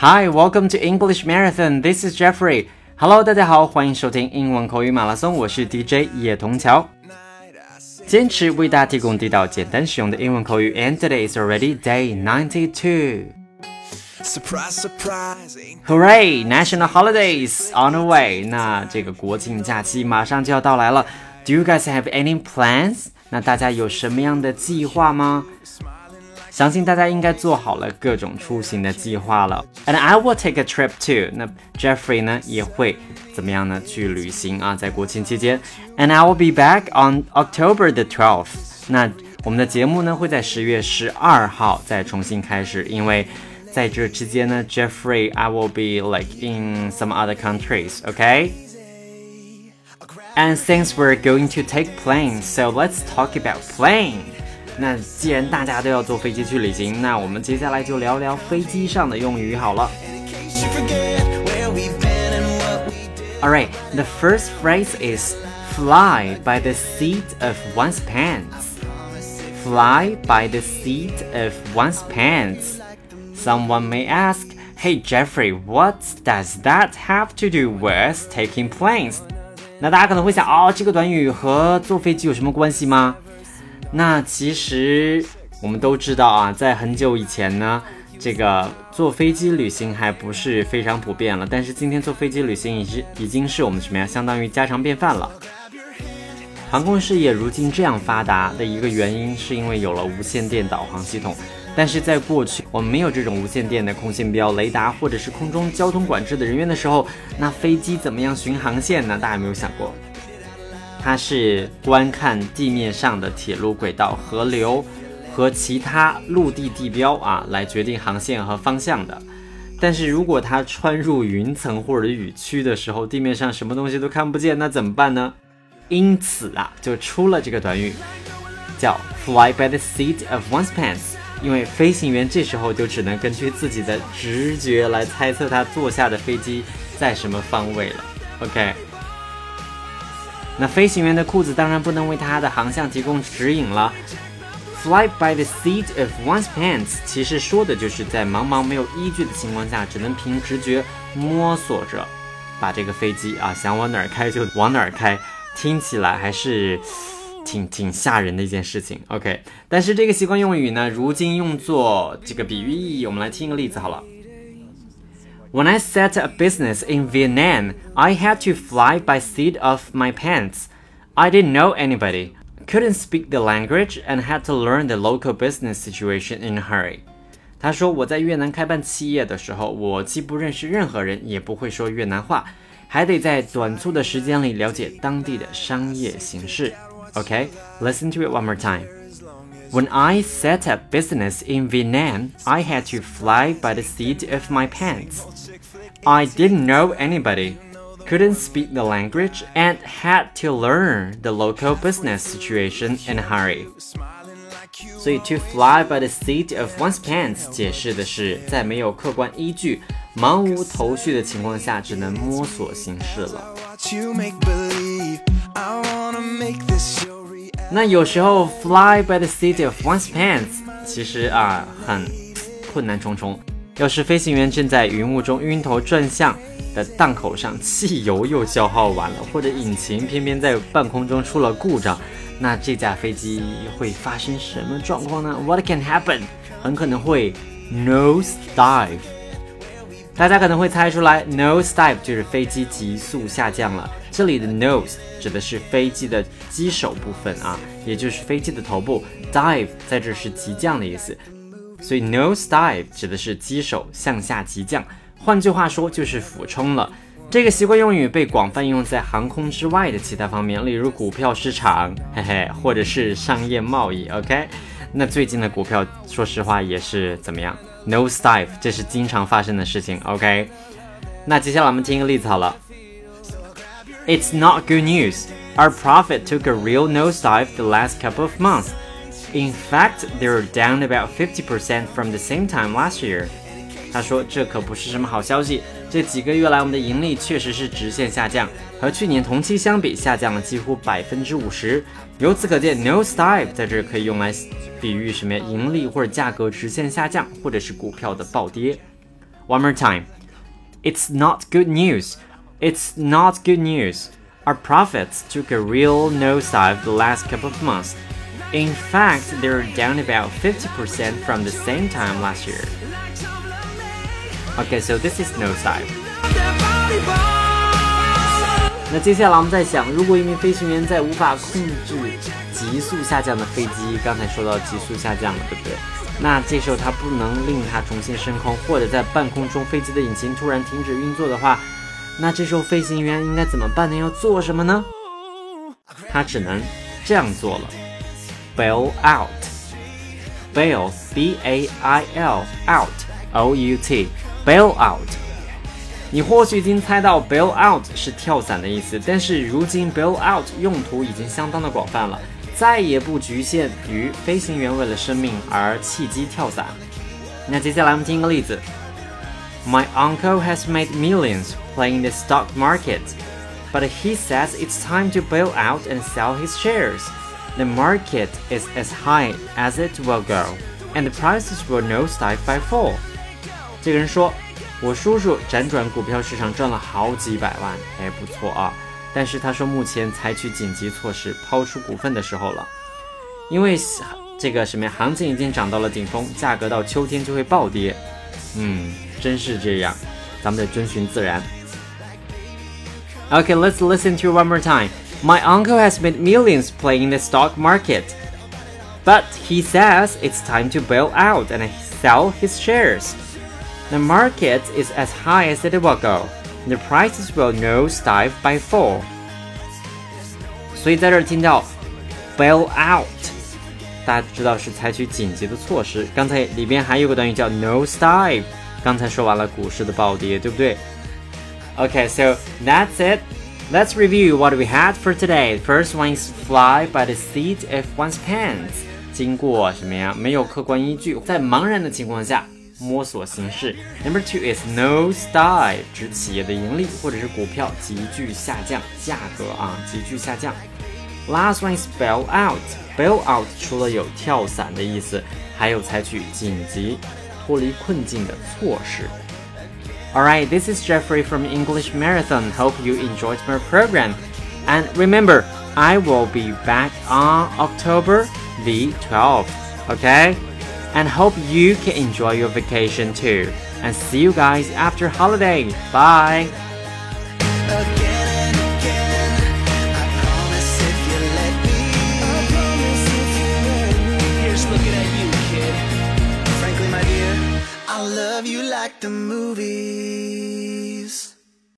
Hi, welcome to English Marathon. This is Jeffrey. Hello，大家好，欢迎收听英文口语马拉松，我是 DJ 叶童桥。坚持为大家提供地道、简单实用的英文口语，and today is already day ninety two. Surprise, surprise! Hooray! National holidays on the way. 那这个国庆假期马上就要到来了。Do you guys have any plans? 那大家有什么样的计划吗？ 相信大家应该做好了各种出行的计划了。And I will take a trip too。那 Jeffrey 呢也会怎么样呢？去旅行啊，在国庆期间。And I will be back on October the twelfth。那我们的节目呢会在十月十二号再重新开始，因为在这之间呢，Jeffrey I will be like in some other countries。Okay。And since we're going to take planes, so let's talk about plane. 那既然大家都要坐飞机去旅行，那我们接下来就聊聊飞机上的用语好了。Alright, the first phrase is fly by the seat of one's pants. Fly by the seat of one's pants. Someone may ask, Hey Jeffrey, what does that have to do with taking planes? 那大家可能会想，哦，这个短语和坐飞机有什么关系吗？ 那其实我们都知道啊，在很久以前呢，这个坐飞机旅行还不是非常普遍了。但是今天坐飞机旅行已是已经是我们什么呀？相当于家常便饭了。航空事业如今这样发达的一个原因，是因为有了无线电导航系统。但是在过去，我们没有这种无线电的空信标、雷达或者是空中交通管制的人员的时候，那飞机怎么样巡航线呢？大家有没有想过？它是观看地面上的铁路轨道、河流和其他陆地地标啊，来决定航线和方向的。但是如果它穿入云层或者雨区的时候，地面上什么东西都看不见，那怎么办呢？因此啊，就出了这个短语，叫 fly by the seat of one's pants。因为飞行员这时候就只能根据自己的直觉来猜测他坐下的飞机在什么方位了。OK。那飞行员的裤子当然不能为他的航向提供指引了。Fly by the seat of one's pants，其实说的就是在茫茫没有依据的情况下，只能凭直觉摸索着把这个飞机啊想往哪儿开就往哪儿开，听起来还是挺挺吓人的一件事情。OK，但是这个习惯用语呢，如今用作这个比喻意义，我们来听一个例子好了。When I set a business in Vietnam, I had to fly by seat of my pants. I didn't know anybody, couldn't speak the language, and had to learn the local business situation in a hurry. 他说我在越南开办企业的时候，我既不认识任何人，也不会说越南话，还得在短促的时间里了解当地的商业形势。Okay, listen to it one more time. When I set up business in Vietnam, I had to fly by the seat of my pants. I didn't know anybody, couldn't speak the language, and had to learn the local business situation in a hurry. 所以 to fly by the seat of one's pants 解释的是在没有客观依据、茫无头绪的情况下，只能摸索行事了。 那有时候 fly by the seat of one's pants 其实啊很困难重重。要是飞行员正在云雾中晕头转向的档口上，汽油又消耗完了，或者引擎偏偏在半空中出了故障，那这架飞机会发生什么状况呢？What can happen？很可能会 nose dive。大家可能会猜出来，nose dive 就是飞机急速下降了。这里的 nose 指的是飞机的机首部分啊，也就是飞机的头部。dive 在这是急降的意思。所以 nose dive 指的是机首向下急降，换句话说就是俯冲了。这个习惯用语被广泛用在航空之外的其他方面，例如股票市场，嘿嘿，或者是商业贸易。OK，那最近的股票，说实话也是怎么样？nose dive，这是经常发生的事情。OK，那接下来我们听一个例子好了。It's not good news. Our profit took a real nosedive the last couple of months. In fact, they're down about fifty percent from the same time last year. 他说：“这可不是什么好消息。这几个月来，我们的盈利确实是直线下降，和去年同期相比，下降了几乎百分之五十。由此可见，nosedive 在这可以用来比喻什么呀？盈利或者价格直线下降，或者是股票的暴跌。 One more time. It's not good news. It's not good news. Our profits took a real nosedive the last couple of months. In fact, they're down about 50% from the same time last year. Okay, so this is nosedive. 那接下来我们在想，如果一名飞行员在无法控制急速下降的飞机，刚才说到急速下降了，对不对？那这时候他不能令它重新升空，或者在半空中飞机的引擎突然停止运作的话， 那这时候飞行员应该怎么办呢？要做什么呢？他只能这样做了：bail out，bail b a i l out o u t bail out。你或许已经猜到 bail out 是跳伞的意思，但是如今 bail out 用途已经相当的广泛了。再也不局限于飞行员为了生命而弃机跳伞。那接下来我们听一个例子 ：My uncle has made millions playing the stock market, but he says it's time to bail out and sell his shares. The market is as high as it will go, and the prices will nosedive by fall. 这个人说：“我叔叔辗转股票市场赚了好几百万，哎，不错啊。”但是他说，目前采取紧急措施，抛出股份的时候了，因为这个什么呀，行情已经涨到了顶峰，价格到秋天就会暴跌。嗯， 真是这样，咱们得遵循自然。Okay, let's listen to one more time. My uncle has made millions playing the stock market, but he says it's time to bail out and sell his shares. The market is as high as it will go. The prices will nosedive by fall. 所以在这儿听到 bail out，大家知道是采取紧急的措施。刚才里边还有个短语叫 nose dive。刚才说完了股市的暴跌，对不对？Okay, so that's it. Let's review what we had for today. First one is fly by the seat of one's pants. 经过什么呀？没有客观依据，在茫然的情况下。摸索形式。Number two is nosedive，指企业的盈利或者是股票急剧下降，价格啊急剧下降。Last one is bail out。bail out 除了有跳伞的意思，还有采取紧急 脱离困境的措施。Alright, this is Jeffrey from English Marathon. Hope you enjoyed my program. And remember, I will be back on October the 12th. Okay? and hope you can enjoy your vacation too. And see you guys after holiday. Bye. love you like the movies.